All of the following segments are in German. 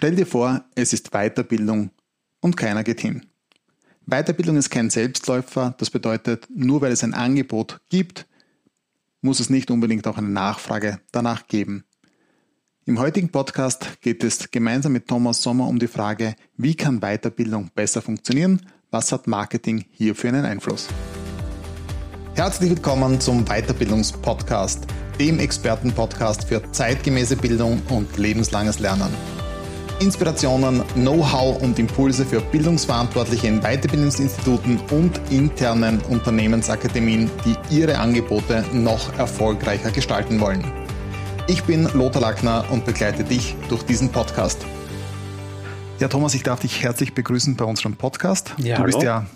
Stell dir vor, es ist Weiterbildung und keiner geht hin. Weiterbildung ist kein Selbstläufer, das bedeutet, nur weil es ein Angebot gibt, muss es nicht unbedingt auch eine Nachfrage danach geben. Im heutigen Podcast geht es gemeinsam mit Thomas Sommer um die Frage, wie kann Weiterbildung besser funktionieren, was hat Marketing hier für einen Einfluss. Herzlich willkommen zum Weiterbildungspodcast, dem Expertenpodcast für zeitgemäße Bildung und lebenslanges Lernen. Inspirationen, Know-how und Impulse für Bildungsverantwortliche in Weiterbildungsinstituten und internen Unternehmensakademien, die ihre Angebote noch erfolgreicher gestalten wollen. Ich bin Lothar Lackner und begleite dich durch diesen Podcast. Ja, Thomas, ich darf dich herzlich begrüßen bei unserem Podcast. Ja, du bist hallo. ja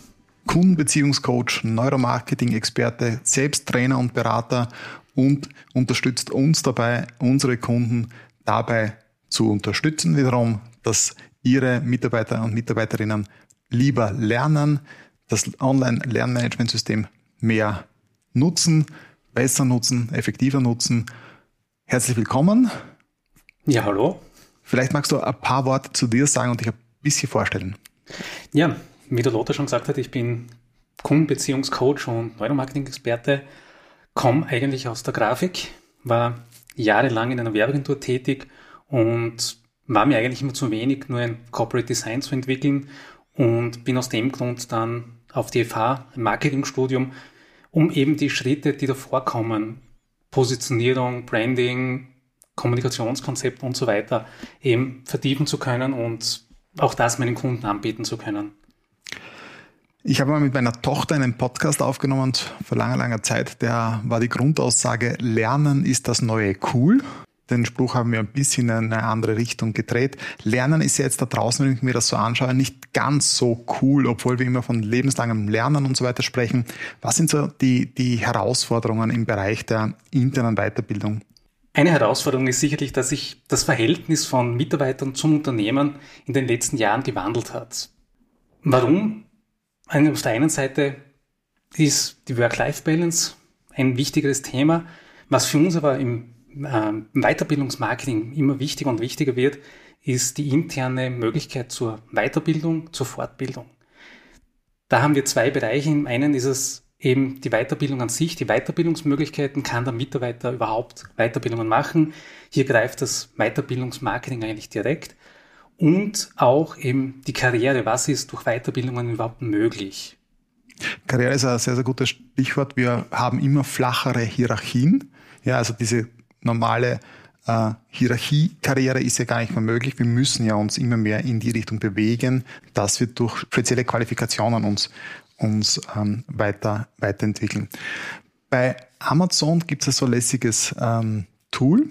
Kundenbeziehungscoach, Neuromarketing-Experte, selbst Trainer und Berater und unterstützt uns dabei, unsere Kunden dabei zu unterstützen wiederum, dass ihre Mitarbeiter und Mitarbeiterinnen lieber lernen, das Online-Lernmanagementsystem mehr nutzen, besser nutzen, effektiver nutzen. Herzlich willkommen. Ja, hallo. Vielleicht magst du ein paar Worte zu dir sagen und dich ein bisschen vorstellen. Ja, wie der Lothar schon gesagt hat, ich bin Kundenbeziehungscoach und Neuromarketing-Experte, komme eigentlich aus der Grafik, war jahrelang in einer Werbeagentur tätig und war mir eigentlich immer zu wenig, nur ein Corporate Design zu entwickeln und bin aus dem Grund dann auf die FH, ein Marketingstudium, um eben die Schritte, die davor kommen, Positionierung, Branding, Kommunikationskonzept und so weiter, eben vertiefen zu können und auch das meinen Kunden anbieten zu können. Ich habe mal mit meiner Tochter einen Podcast aufgenommen und vor langer, langer Zeit, der war die Grundaussage, Lernen ist das neue Cool. Den Spruch haben wir ein bisschen in eine andere Richtung gedreht. Lernen ist ja jetzt da draußen, wenn ich mir das so anschaue, nicht ganz so cool, obwohl wir immer von lebenslangem Lernen und so weiter sprechen. Was sind so die, die Herausforderungen im Bereich der internen Weiterbildung? Eine Herausforderung ist sicherlich, dass sich das Verhältnis von Mitarbeitern zum Unternehmen in den letzten Jahren gewandelt hat. Warum? Auf der einen Seite ist die Work-Life-Balance ein wichtigeres Thema, was für uns aber im ähm, Weiterbildungsmarketing immer wichtiger und wichtiger wird, ist die interne Möglichkeit zur Weiterbildung, zur Fortbildung. Da haben wir zwei Bereiche. Im einen ist es eben die Weiterbildung an sich, die Weiterbildungsmöglichkeiten, kann der Mitarbeiter überhaupt Weiterbildungen machen. Hier greift das Weiterbildungsmarketing eigentlich direkt. Und auch eben die Karriere, was ist durch Weiterbildungen überhaupt möglich? Karriere ist ein sehr, sehr gutes Stichwort. Wir haben immer flachere Hierarchien. Ja, also diese normale äh, Hierarchiekarriere ist ja gar nicht mehr möglich. Wir müssen ja uns immer mehr in die Richtung bewegen, dass wir durch spezielle Qualifikationen uns, uns ähm, weiter, weiterentwickeln. Bei Amazon gibt es ein so lässiges ähm, Tool.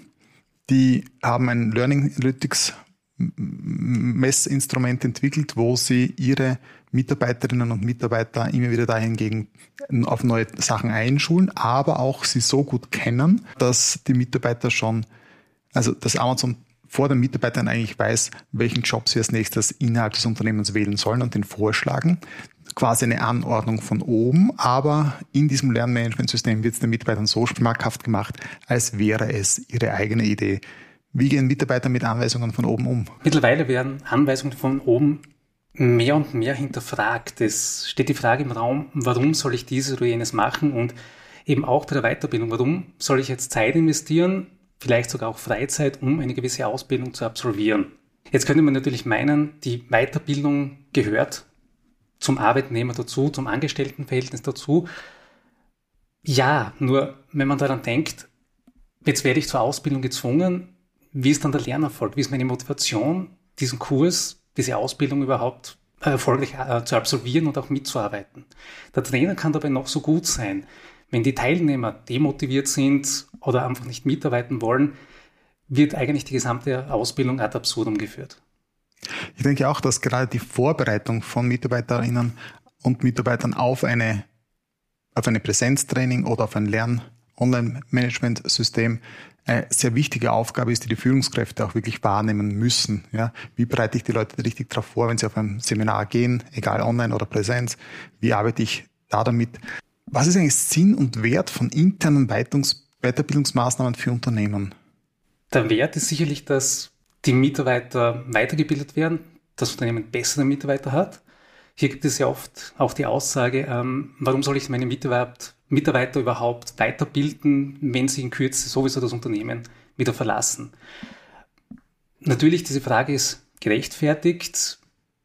Die haben ein Learning Analytics Messinstrument entwickelt, wo sie ihre Mitarbeiterinnen und Mitarbeiter immer wieder dahingegen auf neue Sachen einschulen, aber auch sie so gut kennen, dass die Mitarbeiter schon, also dass Amazon vor den Mitarbeitern eigentlich weiß, welchen Job sie als nächstes innerhalb des Unternehmens wählen sollen und den vorschlagen. Quasi eine Anordnung von oben, aber in diesem Lernmanagementsystem wird es den Mitarbeitern so schmackhaft gemacht, als wäre es ihre eigene Idee. Wie gehen Mitarbeiter mit Anweisungen von oben um? Mittlerweile werden Anweisungen von oben mehr und mehr hinterfragt. Es steht die Frage im Raum, warum soll ich dieses oder jenes machen und eben auch bei der Weiterbildung, warum soll ich jetzt Zeit investieren, vielleicht sogar auch Freizeit, um eine gewisse Ausbildung zu absolvieren. Jetzt könnte man natürlich meinen, die Weiterbildung gehört zum Arbeitnehmer dazu, zum Angestelltenverhältnis dazu. Ja, nur wenn man daran denkt, jetzt werde ich zur Ausbildung gezwungen, wie ist dann der Lernerfolg? Wie ist meine Motivation, diesen Kurs, diese Ausbildung überhaupt erfolgreich äh, zu absolvieren und auch mitzuarbeiten? Der Trainer kann dabei noch so gut sein. Wenn die Teilnehmer demotiviert sind oder einfach nicht mitarbeiten wollen, wird eigentlich die gesamte Ausbildung ad absurdum geführt. Ich denke auch, dass gerade die Vorbereitung von Mitarbeiterinnen und Mitarbeitern auf eine, auf eine Präsenztraining oder auf ein Lern-Online-Management-System eine sehr wichtige Aufgabe ist, die die Führungskräfte auch wirklich wahrnehmen müssen. Ja, wie bereite ich die Leute richtig darauf vor, wenn sie auf ein Seminar gehen, egal online oder Präsenz? Wie arbeite ich da damit? Was ist eigentlich Sinn und Wert von internen Weitungsbildungsmaßnahmen für Unternehmen? Der Wert ist sicherlich, dass die Mitarbeiter weitergebildet werden, das Unternehmen bessere Mitarbeiter hat. Hier gibt es ja oft auch die Aussage, ähm, warum soll ich meine Mitarbeiter, Mitarbeiter überhaupt weiterbilden, wenn sie in Kürze sowieso das Unternehmen wieder verlassen. Natürlich, diese Frage ist gerechtfertigt.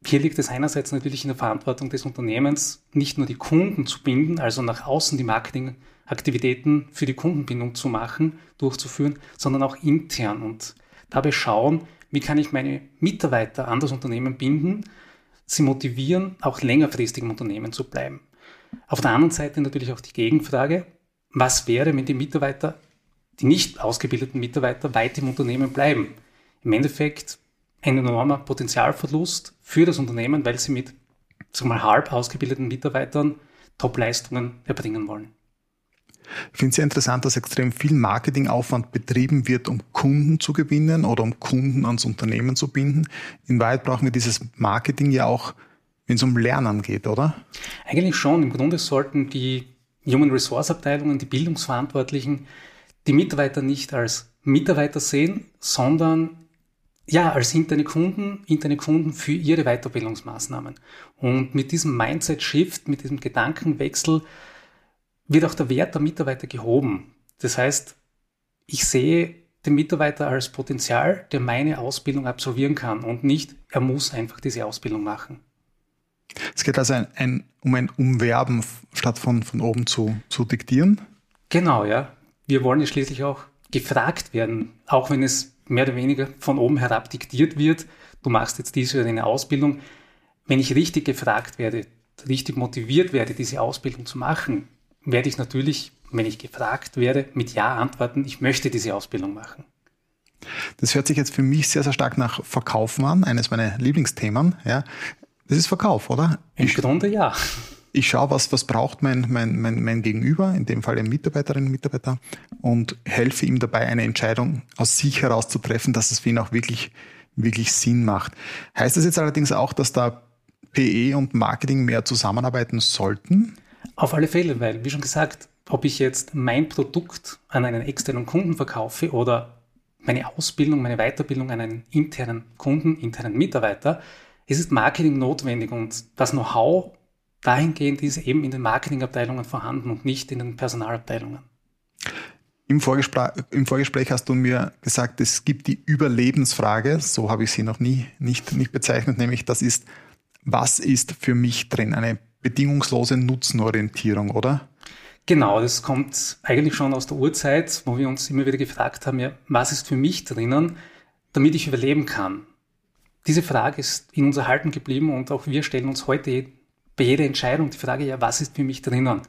Hier liegt es einerseits natürlich in der Verantwortung des Unternehmens, nicht nur die Kunden zu binden, also nach außen die Marketingaktivitäten für die Kundenbindung zu machen, durchzuführen, sondern auch intern und dabei schauen, wie kann ich meine Mitarbeiter an das Unternehmen binden, sie motivieren, auch längerfristig im Unternehmen zu bleiben. Auf der anderen Seite natürlich auch die Gegenfrage, was wäre, wenn die Mitarbeiter, die nicht ausgebildeten Mitarbeiter weit im Unternehmen bleiben? Im Endeffekt ein enormer Potenzialverlust für das Unternehmen, weil sie mit sagen mal, halb ausgebildeten Mitarbeitern Top-Leistungen erbringen wollen. Ich finde es sehr interessant, dass extrem viel Marketingaufwand betrieben wird, um Kunden zu gewinnen oder um Kunden ans Unternehmen zu binden. In Wahrheit brauchen wir dieses Marketing ja auch, wenn es um Lernen geht, oder? Eigentlich schon. Im Grunde sollten die Human Resource Abteilungen, die Bildungsverantwortlichen, die Mitarbeiter nicht als Mitarbeiter sehen, sondern ja, als interne Kunden, interne Kunden für ihre Weiterbildungsmaßnahmen. Und mit diesem Mindset-Shift, mit diesem Gedankenwechsel wird auch der Wert der Mitarbeiter gehoben. Das heißt, ich sehe den Mitarbeiter als Potenzial, der meine Ausbildung absolvieren kann und nicht, er muss einfach diese Ausbildung machen. Es geht also ein, ein, um ein Umwerben statt von, von oben zu, zu diktieren? Genau, ja. Wir wollen ja schließlich auch gefragt werden, auch wenn es mehr oder weniger von oben herab diktiert wird, du machst jetzt diese oder eine Ausbildung. Wenn ich richtig gefragt werde, richtig motiviert werde, diese Ausbildung zu machen, werde ich natürlich, wenn ich gefragt werde, mit Ja antworten, ich möchte diese Ausbildung machen. Das hört sich jetzt für mich sehr, sehr stark nach Verkaufen an, eines meiner Lieblingsthemen. Ja. Das ist Verkauf, oder? Im ich, Grunde ja ich schaue, was, was braucht mein, mein, mein, mein Gegenüber, in dem Fall ein Mitarbeiterinnen und Mitarbeiter, und helfe ihm dabei, eine Entscheidung aus sich heraus zu treffen, dass es für ihn auch wirklich, wirklich Sinn macht. Heißt das jetzt allerdings auch, dass da PE und Marketing mehr zusammenarbeiten sollten? Auf alle Fälle, weil, wie schon gesagt, ob ich jetzt mein Produkt an einen externen Kunden verkaufe oder meine Ausbildung, meine Weiterbildung an einen internen Kunden, internen Mitarbeiter, es ist Marketing notwendig und das Know-how dahingehend ist eben in den Marketingabteilungen vorhanden und nicht in den Personalabteilungen. Im Vorgespräch, Im Vorgespräch, hast du mir gesagt, es gibt die Überlebensfrage, so habe ich sie noch nie nicht, nicht bezeichnet, nämlich das ist, was ist für mich drin? Eine bedingungslose Nutzenorientierung, oder? Genau, das kommt eigentlich schon aus der Urzeit, wo wir uns immer wieder gefragt haben, ja, was ist für mich drinnen, damit ich überleben kann? Diese Frage ist in uns erhalten geblieben und auch wir stellen uns heute bei jeder Entscheidung die Frage, ja, was ist für mich drinnen?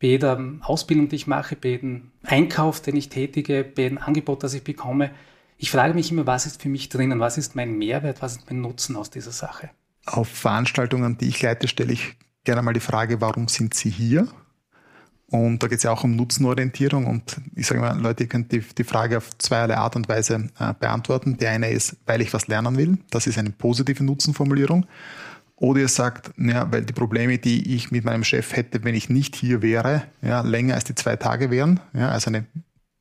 Bei jeder Ausbildung, die ich mache, bei jedem Einkauf, den ich tätige, bei jedem Angebot, das ich bekomme, ich frage mich immer, was ist für mich drinnen? Was ist mein Mehrwert? Was ist mein Nutzen aus dieser Sache? Auf Veranstaltungen, die ich leite, stelle ich gerne mal die Frage, warum sind Sie hier? Und da geht es ja auch um Nutzenorientierung. Und ich sage mal, Leute, ihr könnt die, die Frage auf zweierlei Art und Weise äh, beantworten. Die eine ist, weil ich was lernen will. Das ist eine positive Nutzenformulierung. Oder ihr sagt, ja, weil die Probleme, die ich mit meinem Chef hätte, wenn ich nicht hier wäre, ja, länger als die zwei Tage wären, ja, also eine,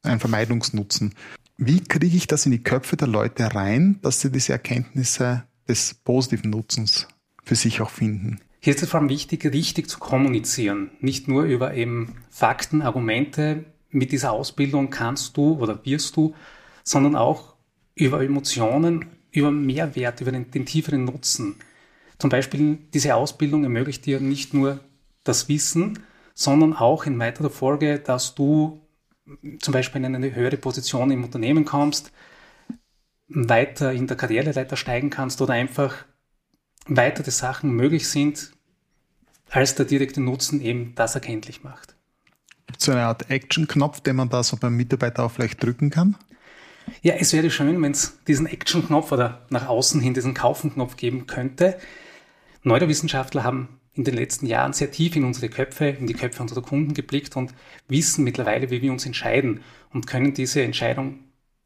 ein Vermeidungsnutzen. Wie kriege ich das in die Köpfe der Leute rein, dass sie diese Erkenntnisse des positiven Nutzens für sich auch finden? Hier ist es vor allem wichtig, richtig zu kommunizieren. Nicht nur über eben Fakten, Argumente, mit dieser Ausbildung kannst du oder wirst du, sondern auch über Emotionen, über Mehrwert, über den, den tieferen Nutzen. Zum Beispiel diese Ausbildung ermöglicht dir nicht nur das Wissen, sondern auch in weiterer Folge, dass du zum Beispiel in eine höhere Position im Unternehmen kommst, weiter in der Karriereleiter steigen kannst oder einfach weitere Sachen möglich sind, als der direkte Nutzen eben das erkenntlich macht. Gibt es so eine Art Action-Knopf, den man da so beim Mitarbeiter auch vielleicht drücken kann? Ja, es wäre schön, wenn es diesen Action-Knopf oder nach außen hin diesen Kaufen-Knopf geben könnte. Neurowissenschaftler haben in den letzten Jahren sehr tief in unsere Köpfe, in die Köpfe unserer Kunden geblickt und wissen mittlerweile, wie wir uns entscheiden und können diese Entscheidung,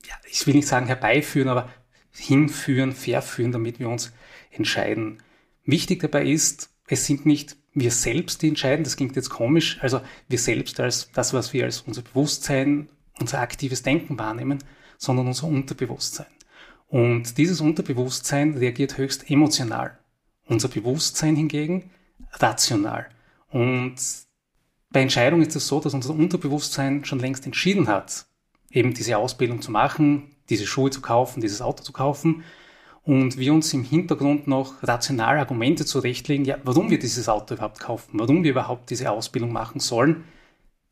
ja, ich will nicht sagen herbeiführen, aber hinführen, verführen, damit wir uns entscheiden. Wichtig dabei ist, es sind nicht wir selbst, die entscheiden, das klingt jetzt komisch, also wir selbst als das, was wir als unser Bewusstsein, unser aktives Denken wahrnehmen, sondern unser Unterbewusstsein. Und dieses Unterbewusstsein reagiert höchst emotional. Unser Bewusstsein hingegen rational. Und bei Entscheidungen ist es so, dass unser Unterbewusstsein schon längst entschieden hat, eben diese Ausbildung zu machen, diese Schuhe zu kaufen, dieses Auto zu kaufen. Und wir uns im Hintergrund noch rational Argumente zurechtlegen, ja, warum wir dieses Auto überhaupt kaufen, warum wir überhaupt diese Ausbildung machen sollen,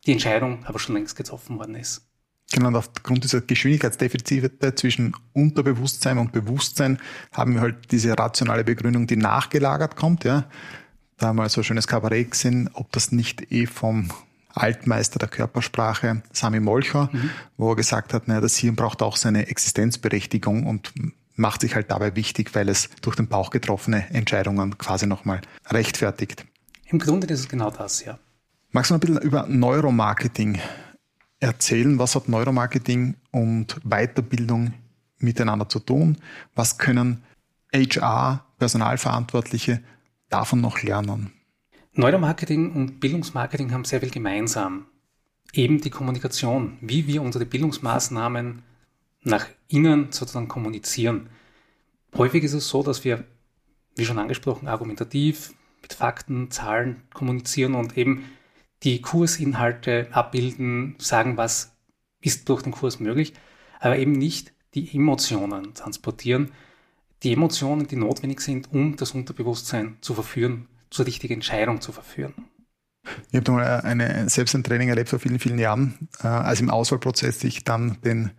die Entscheidung aber schon längst getroffen worden ist. Genau, und aufgrund dieser Geschwindigkeitsdefizite zwischen Unterbewusstsein und Bewusstsein haben wir halt diese rationale Begründung, die nachgelagert kommt. Ja. Da haben wir so ein schönes Kabarett gesehen, ob das nicht eh vom Altmeister der Körpersprache, Sami Molcher, mhm. wo er gesagt hat, naja, das Hirn braucht auch seine Existenzberechtigung und macht sich halt dabei wichtig, weil es durch den Bauch getroffene Entscheidungen quasi nochmal rechtfertigt. Im Grunde ist es genau das, ja. Magst du noch ein bisschen über Neuromarketing erzählen? Was hat Neuromarketing und Weiterbildung miteinander zu tun? Was können HR, Personalverantwortliche davon noch lernen? Neuromarketing und Bildungsmarketing haben sehr viel gemeinsam. Eben die Kommunikation, wie wir unsere Bildungsmaßnahmen nach innen sozusagen kommunizieren. Häufig ist es so, dass wir, wie schon angesprochen, argumentativ mit Fakten, Zahlen kommunizieren und eben die Kursinhalte abbilden, sagen, was ist durch den Kurs möglich, aber eben nicht die Emotionen transportieren, die Emotionen, die notwendig sind, um das Unterbewusstsein zu verführen, zur richtigen Entscheidung zu verführen. Ich habe mal eine, selbst ein Training erlebt vor vielen, vielen Jahren, äh, als im Auswahlprozess ich dann den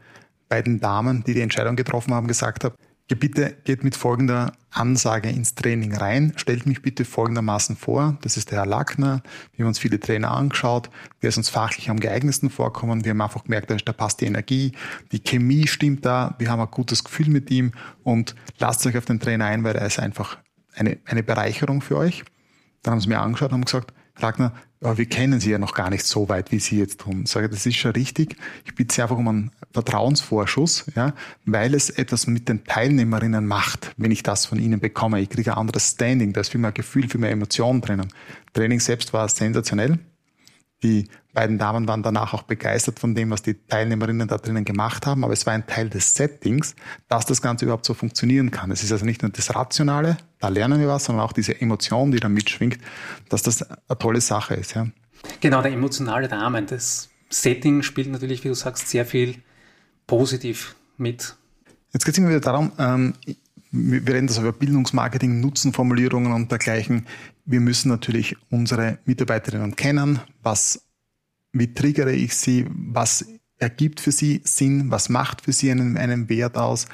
beiden Damen, die die Entscheidung getroffen haben, gesagt habe, bitte geht mit folgender Ansage ins Training rein. Stellt mich bitte folgendermaßen vor. Das ist der Herr Lackner. Wir haben uns viele Trainer angeschaut. Der ist uns fachlich am geeignetsten vorkommen. Wir haben einfach gemerkt, da passt die Energie. Die Chemie stimmt da. Wir haben ein gutes Gefühl mit ihm und lasst euch auf den Trainer ein, weil er ist einfach eine, eine Bereicherung für euch. Dann haben sie mir angeschaut und haben gesagt, Ragnar, aber wir kennen Sie ja noch gar nicht so weit, wie Sie jetzt tun. Ich sage, das ist schon richtig. Ich bitte Sie einfach um einen Vertrauensvorschuss, ja, weil es etwas mit den Teilnehmerinnen macht, wenn ich das von Ihnen bekomme. Ich kriege ein anderes Standing, da ist viel mehr Gefühl, viel mehr Emotionen drinnen. Training selbst war sensationell. Die beiden Damen waren danach auch begeistert von dem, was die Teilnehmerinnen da drinnen gemacht haben, aber es war ein Teil des Settings, dass das Ganze überhaupt so funktionieren kann. Es ist also nicht nur das Rationale, da lernen wir was, sondern auch diese Emotion, die da mitschwingt, dass das eine tolle Sache ist. Ja. Genau, der emotionale Rahmen, das Setting spielt natürlich, wie du sagst, sehr viel positiv mit. Jetzt geht es immer wieder darum, ähm, wir reden das über Bildungsmarketing, Nutzenformulierungen und dergleichen. Wir müssen natürlich unsere Mitarbeiterinnen kennen. Was, wie triggere ich sie? Was ergibt für sie Sinn? Was macht für sie einen, einen Wert aus?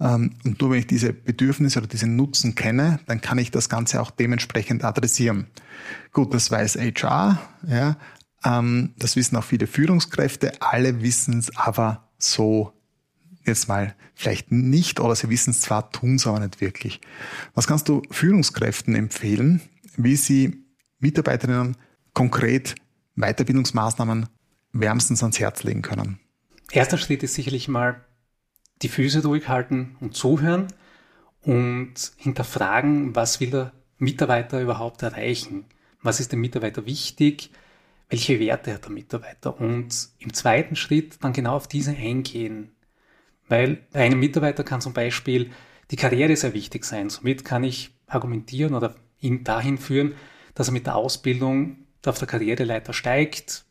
Ähm, und nur wenn ich diese Bedürfnisse oder diese Nutzen kenne, dann kann ich das Ganze auch dementsprechend adressieren. Gut, das weiß HR, ja, ähm, das wissen auch viele Führungskräfte, alle wissen es aber so jetzt mal vielleicht nicht oder sie wissen es zwar, tun es aber nicht wirklich. Was kannst du Führungskräften empfehlen, wie sie Mitarbeiterinnen konkret Weiterbildungsmaßnahmen wärmstens ans Herz legen können? Erster Schritt ist sicherlich mal die Füße durchhalten und zuhören und hinterfragen, was will der Mitarbeiter überhaupt erreichen? Was ist dem Mitarbeiter wichtig? Welche Werte hat der Mitarbeiter? Und im zweiten Schritt dann genau auf diese eingehen. Weil einem Mitarbeiter kann zum Beispiel die Karriere sehr wichtig sein. Somit kann ich argumentieren oder ihn dahin führen, dass er mit der Ausbildung auf der Karriereleiter steigt,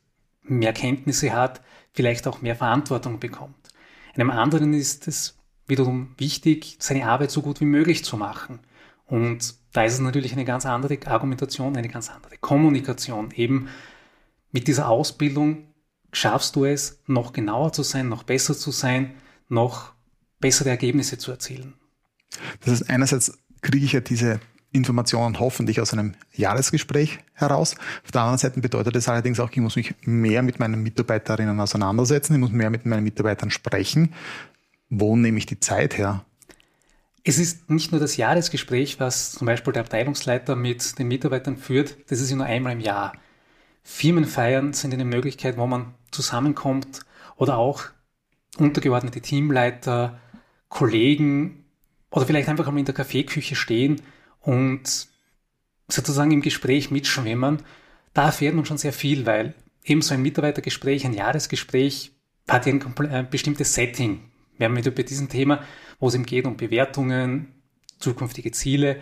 mehr Kenntnisse hat, vielleicht auch mehr Verantwortung bekommt. Einem anderen ist es wiederum wichtig, seine Arbeit so gut wie möglich zu machen. Und da ist es natürlich eine ganz andere Argumentation, eine ganz andere Kommunikation. Eben mit dieser Ausbildung schaffst du es, noch genauer zu sein, noch besser zu sein, noch bessere Ergebnisse zu erzielen. Das ist einerseits kriege ich ja diese Informationen hoffentlich aus einem Jahresgespräch heraus. Auf der anderen Seite bedeutet es allerdings auch, ich muss mich mehr mit meinen Mitarbeiterinnen auseinandersetzen, ich muss mehr mit meinen Mitarbeitern sprechen. Wo nehme ich die Zeit her? Es ist nicht nur das Jahresgespräch, was zum Beispiel der Abteilungsleiter mit den Mitarbeitern führt, das ist ja nur einmal im Jahr. Firmenfeiern sind eine Möglichkeit, wo man zusammenkommt oder auch untergeordnete Teamleiter, Kollegen oder vielleicht einfach einmal in der Kaffeeküche stehen und sozusagen im Gespräch mitschwimmen. Da erfährt man schon sehr viel, weil eben so ein Mitarbeitergespräch, ein Jahresgespräch hat ja ein, bestimmtes Setting. Wir haben wieder bei diesem Thema, wo es ihm geht um Bewertungen, zukünftige Ziele,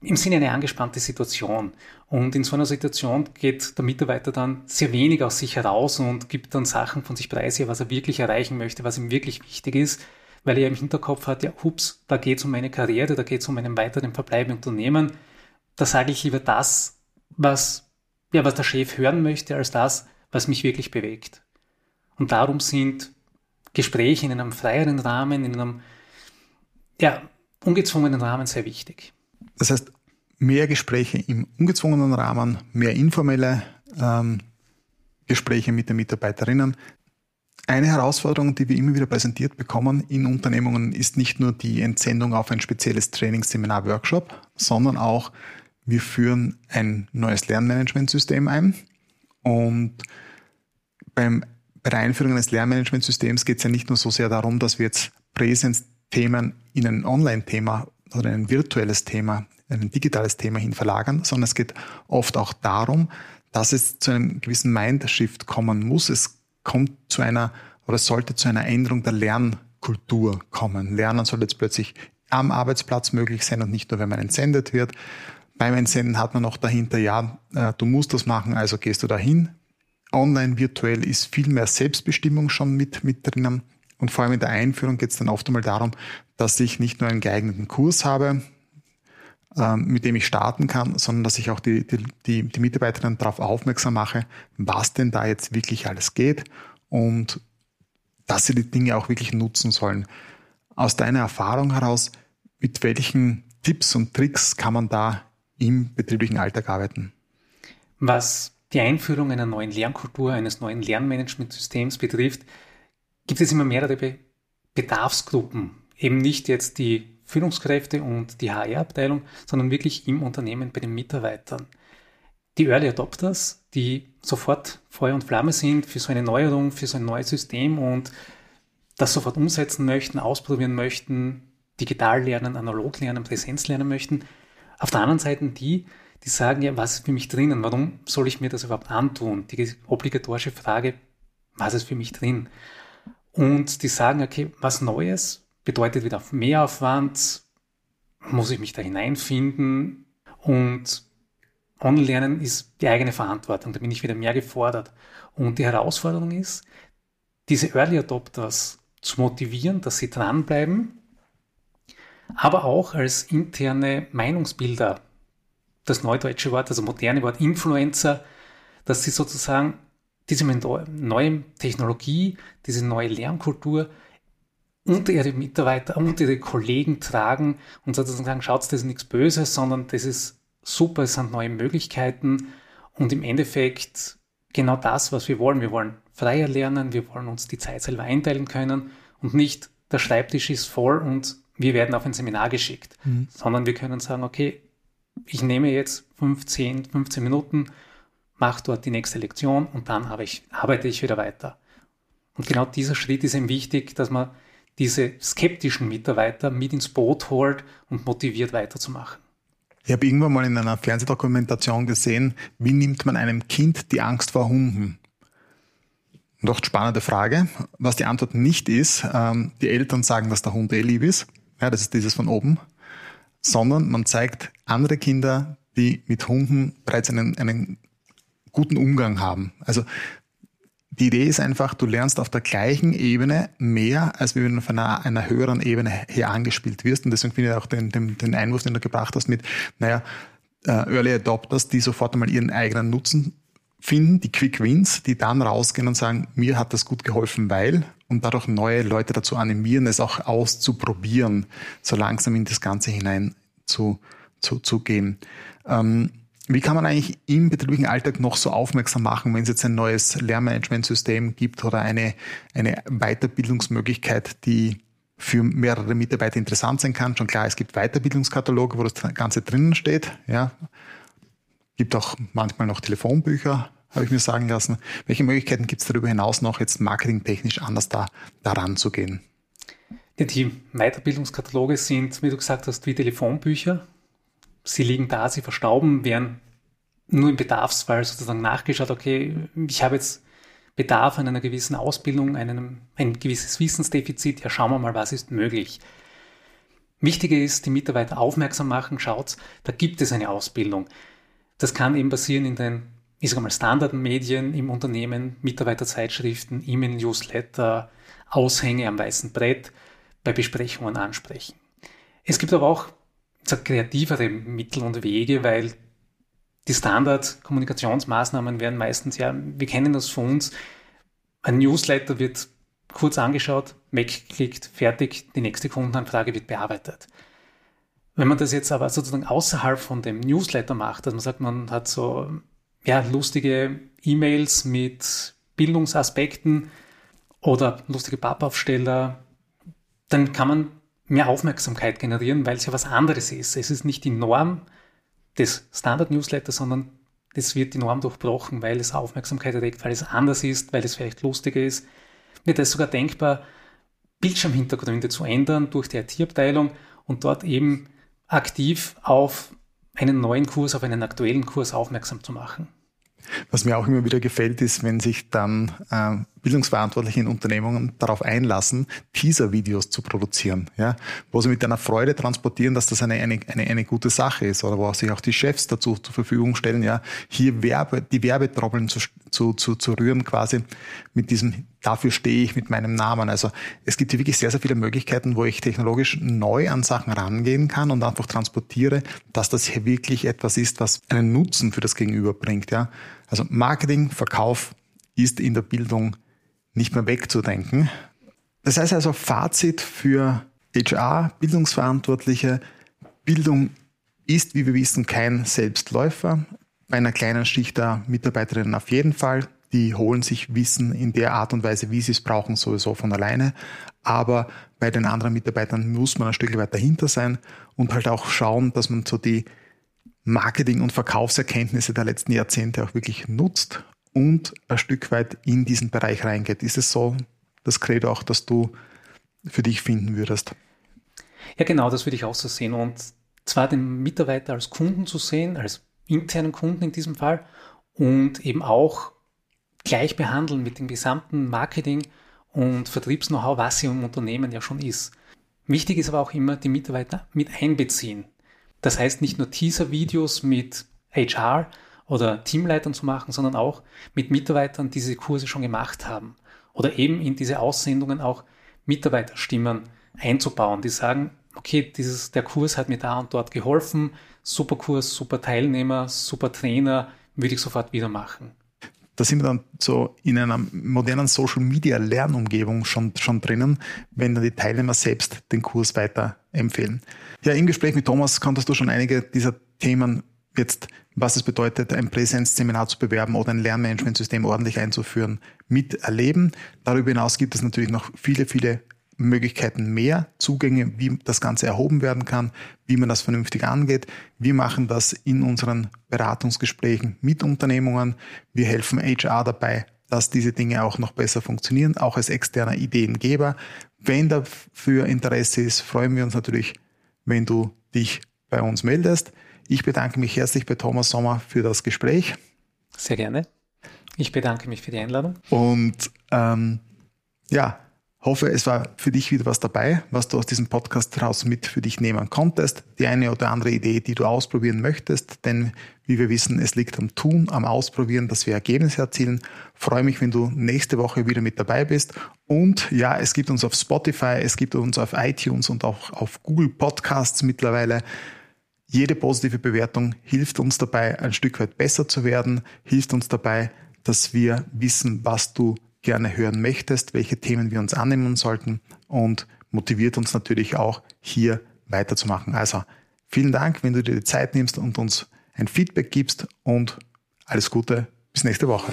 im Sinne einer angespannten Situation. Und in so einer Situation geht der Mitarbeiter dann sehr wenig aus sich heraus und gibt dann Sachen von sich preis, was er wirklich erreichen möchte, was ihm wirklich wichtig ist, weil er im Hinterkopf hat, ja, hups, da geht es um meine Karriere, da geht es um einen weiteren Verbleib im Unternehmen. Da sage ich lieber das, was, ja, was der Chef hören möchte, als das, was mich wirklich bewegt. Und darum sind Gespräche in einem freieren Rahmen, in einem ja, ungezwungenen Rahmen sehr wichtig. Das heißt, mehr Gespräche im ungezwungenen Rahmen, mehr informelle ähm, Gespräche mit den Mitarbeiterinnen. Eine Herausforderung, die wir immer wieder präsentiert bekommen in Unternehmungen, ist nicht nur die Entsendung auf ein spezielles Trainingsseminar, Workshop, sondern auch, wir führen ein neues Lernmanagementsystem ein. Und beim, bei der Einführung eines Lernmanagementsystems geht es ja nicht nur so sehr darum, dass wir jetzt Präsenzthemen in ein Online-Thema oder ein virtuelles Thema, ein digitales Thema hin verlagern, sondern es geht oft auch darum, dass es zu einem gewissen Mindshift kommen muss. Es kommt zu einer oder sollte zu einer Änderung der Lernkultur kommen. Lernen soll jetzt plötzlich am Arbeitsplatz möglich sein und nicht nur, wenn man entsendet wird. Beim Entsenden hat man noch dahinter, ja, äh, du musst das machen, also gehst du dahin. Online, virtuell ist viel mehr Selbstbestimmung schon mit, mit drinnen. Und vor allem in der Einführung geht es dann oft einmal darum, dass ich nicht nur einen geeigneten Kurs habe, ähm, mit dem ich starten kann, sondern dass ich auch die, die, die Mitarbeiterinnen darauf aufmerksam mache, was denn da jetzt wirklich alles geht und dass sie die Dinge auch wirklich nutzen sollen. Aus deiner Erfahrung heraus, mit welchen Tipps und Tricks kann man da im betrieblichen Alltag arbeiten? Was die Einführung einer neuen Lernkultur, eines neuen Lernmanagementsystems betrifft, gibt es immer mehrere Bedarfsgruppen. Eben nicht jetzt die Führungskräfte und die HR-Abteilung, sondern wirklich im Unternehmen bei den Mitarbeitern. Die Early Adopters, die sofort Feuer und Flamme sind für so eine Neuerung, für so ein neues System und das sofort umsetzen möchten, ausprobieren möchten, digital lernen, analog lernen, Präsenz lernen möchten. Auf der anderen Seite die, die sagen, ja, was ist für mich drinnen? Warum soll ich mir das überhaupt antun? Die obligatorische Frage, was ist für mich drin? Und die sagen, okay, was Neues bedeutet wieder Mehraufwand, muss ich mich da hineinfinden und Online-Lernen ist die eigene Verantwortung, da bin ich wieder mehr gefordert. Und die Herausforderung ist, diese Early Adopters zu motivieren, dass sie dranbleiben, aber auch als interne Meinungsbilder, das neudeutsche Wort, also moderne Wort Influencer, dass sie sozusagen diese neue Technologie, diese neue Lernkultur unter ihre Mitarbeiter, unter ihre Kollegen tragen und sozusagen sagen, schaut, das ist nichts Böses, sondern das ist super, es sind neue Möglichkeiten und im Endeffekt genau das, was wir wollen. Wir wollen freier lernen, wir wollen uns die Zeit selber einteilen können und nicht der Schreibtisch ist voll und wir werden auf ein Seminar geschickt, mhm. sondern wir können sagen, okay, ich nehme jetzt 15, 15 Minuten mache dort die nächste Lektion und dann ich, arbeite ich wieder weiter. Und genau dieser Schritt ist eben wichtig, dass man diese skeptischen Mitarbeiter mit ins Boot holt und motiviert weiterzumachen. Ich habe irgendwann mal in einer Fernsehdokumentation gesehen, wie nimmt man einem Kind die Angst vor Hunden? Doch spannende Frage. Was die Antwort nicht ist, ähm, die Eltern sagen, dass der Hund eh lieb ist. Ja, das ist dieses von oben. Sondern man zeigt andere Kinder, die mit Hunden bereits einen, einen guten Umgang haben. Also die Idee ist einfach, du lernst auf der gleichen Ebene mehr, als wenn du von einer, einer höheren Ebene her angespielt wirst. Und deswegen finde ich auch den, den, den Einwurf, den du gebracht hast mit, naja, äh, Early Adopters, die sofort einmal ihren eigenen Nutzen finden, die Quick Wins, die dann rausgehen und sagen, mir hat das gut geholfen, weil, und dadurch neue Leute dazu animieren, es auch auszuprobieren, so langsam in das Ganze hinein zu, zu, zu gehen. Ähm, wie kann man eigentlich im betrieblichen Alltag noch so aufmerksam machen, wenn es jetzt ein neues Lernmanagementsystem gibt oder eine, eine Weiterbildungsmöglichkeit, die für mehrere Mitarbeiter interessant sein kann? Schon klar, es gibt Weiterbildungskataloge, wo das Ganze drinnen steht. Ja. Gibt auch manchmal noch Telefonbücher, habe ich mir sagen lassen. Welche Möglichkeiten gibt es darüber hinaus noch, jetzt marketingtechnisch anders da daran zu gehen? Die Weiterbildungskataloge sind, wie du gesagt hast, wie Telefonbücher sie liegen da, sie verstauben, werden nur im Bedarfsfall sozusagen nachgeschaut, okay, ich habe jetzt Bedarf an einer gewissen Ausbildung, einem, ein gewisses Wissensdefizit, ja schauen wir mal, was ist möglich. Wichtiger ist, die Mitarbeiter aufmerksam machen, schaut, da gibt es eine Ausbildung. Das kann eben passieren in den, ich sage mal, Standardmedien im Unternehmen, Mitarbeiterzeitschriften, E-Mail-Newsletter, Aushänge am weißen Brett, bei Besprechungen ansprechen. Es gibt aber auch kreativere Mittel und Wege, weil die Standard-Kommunikationsmaßnahmen werden meistens, ja, wir kennen das von uns, ein Newsletter wird kurz angeschaut, weggeklickt, fertig, die nächste Kundenanfrage wird bearbeitet. Wenn man das jetzt aber sozusagen außerhalb von dem Newsletter macht, dass man sagt, man hat so ja, lustige E-Mails mit Bildungsaspekten oder lustige Pappaufsteller, dann kann man mehr Aufmerksamkeit generieren, weil es ja was anderes ist. Es ist nicht die Norm des Standard-Newsletters, sondern es wird die Norm durchbrochen, weil es Aufmerksamkeit erregt, weil es anders ist, weil es vielleicht lustiger ist. Wird es sogar denkbar, Bildschirmhintergründe zu ändern durch die IT-Abteilung und dort eben aktiv auf einen neuen Kurs, auf einen aktuellen Kurs aufmerksam zu machen. Was mir auch immer wieder gefällt, ist, wenn sich dann äh, Bildungsverantwortliche in Unternehmungen darauf einlassen, Teaser-Videos zu produzieren, ja, wo sie mit einer Freude transportieren, dass das eine, eine, eine, eine gute Sache ist oder wo sich auch die Chefs dazu zur Verfügung stellen, ja, hier Werbe, die Werbetrommeln zu, zu, zu, zu rühren, quasi mit diesem, dafür stehe ich mit meinem Namen. Also es gibt hier wirklich sehr, sehr viele Möglichkeiten, wo ich technologisch neu an Sachen rangehen kann und einfach transportiere, dass das hier wirklich etwas ist, was einen Nutzen für das Gegenüber bringt, ja. Also Marketing, Verkauf ist in der Bildung nicht mehr wegzudenken. Das heißt also Fazit für HR, Bildungsverantwortliche, Bildung ist, wie wir wissen, kein Selbstläufer. Bei einer kleinen Schicht der Mitarbeiterinnen auf jeden Fall. Die holen sich Wissen in der Art und Weise, wie sie es brauchen, sowieso von alleine. Aber bei den anderen Mitarbeitern muss man ein Stück weit dahinter sein und halt auch schauen, dass man so die Marketing- und Verkaufserkenntnisse der letzten Jahrzehnte auch wirklich nutzt und ein Stück weit in diesen Bereich reingeht. Ist es so das Credo auch, dass du für dich finden würdest? Ja, genau, das würde ich auch so sehen. Und zwar den Mitarbeiter als Kunden zu sehen, als internen Kunden in diesem Fall und eben auch gleich behandeln mit dem gesamten Marketing und Vertriebs-Know-how, was sie im Unternehmen ja schon ist. Wichtig ist aber auch immer, die Mitarbeiter mit einbeziehen. Das heißt nicht nur Teaser-Videos mit HR, oder Teamleitern zu machen, sondern auch mit Mitarbeitern, die diese Kurse schon gemacht haben. Oder eben in diese Aussendungen auch Mitarbeiterstimmen einzubauen, die sagen, okay, dieses, der Kurs hat mir da und dort geholfen, super Kurs, super Teilnehmer, super Trainer, würde ich sofort wieder machen. Da sind wir dann so in einer modernen Social Media Lernumgebung schon, schon drinnen, wenn dann die Teilnehmer selbst den Kurs weiter empfehlen. Ja, im Gespräch mit Thomas konntest du schon einige dieser Themen jetzt, was es bedeutet, ein Präsenzseminar zu bewerben oder ein Lernmanagementsystem ordentlich einzuführen, miterleben. Darüber hinaus gibt es natürlich noch viele, viele Möglichkeiten mehr, Zugänge, wie das Ganze erhoben werden kann, wie man das vernünftig angeht. Wir machen das in unseren Beratungsgesprächen mit Unternehmungen. Wir helfen HR dabei, dass diese Dinge auch noch besser funktionieren, auch als externer Ideengeber. Wenn dafür Interesse ist, freuen wir uns natürlich, wenn du dich bei uns meldest. Ich bedanke mich herzlich bei Thomas Sommer für das Gespräch. Sehr gerne. Ich bedanke mich für die Einladung. Und ähm, ja, hoffe, es war für dich wieder was dabei, was du aus diesem Podcast heraus mit für dich nehmen konntest. Die eine oder andere Idee, die du ausprobieren möchtest. Denn wie wir wissen, es liegt am Tun, am Ausprobieren, dass wir Ergebnisse erzielen. freue mich, wenn du nächste Woche wieder mit dabei bist. Und ja, es gibt uns auf Spotify, es gibt uns auf iTunes und auch auf Google Podcasts mittlerweile. Jede positive Bewertung hilft uns dabei, ein Stück weit besser zu werden, hilft uns dabei, dass wir wissen, was du gerne hören möchtest, welche Themen wir uns annehmen sollten und motiviert uns natürlich auch, hier weiterzumachen. Also vielen Dank, wenn du dir die Zeit nimmst und uns ein Feedback gibst und alles Gute bis nächste Woche.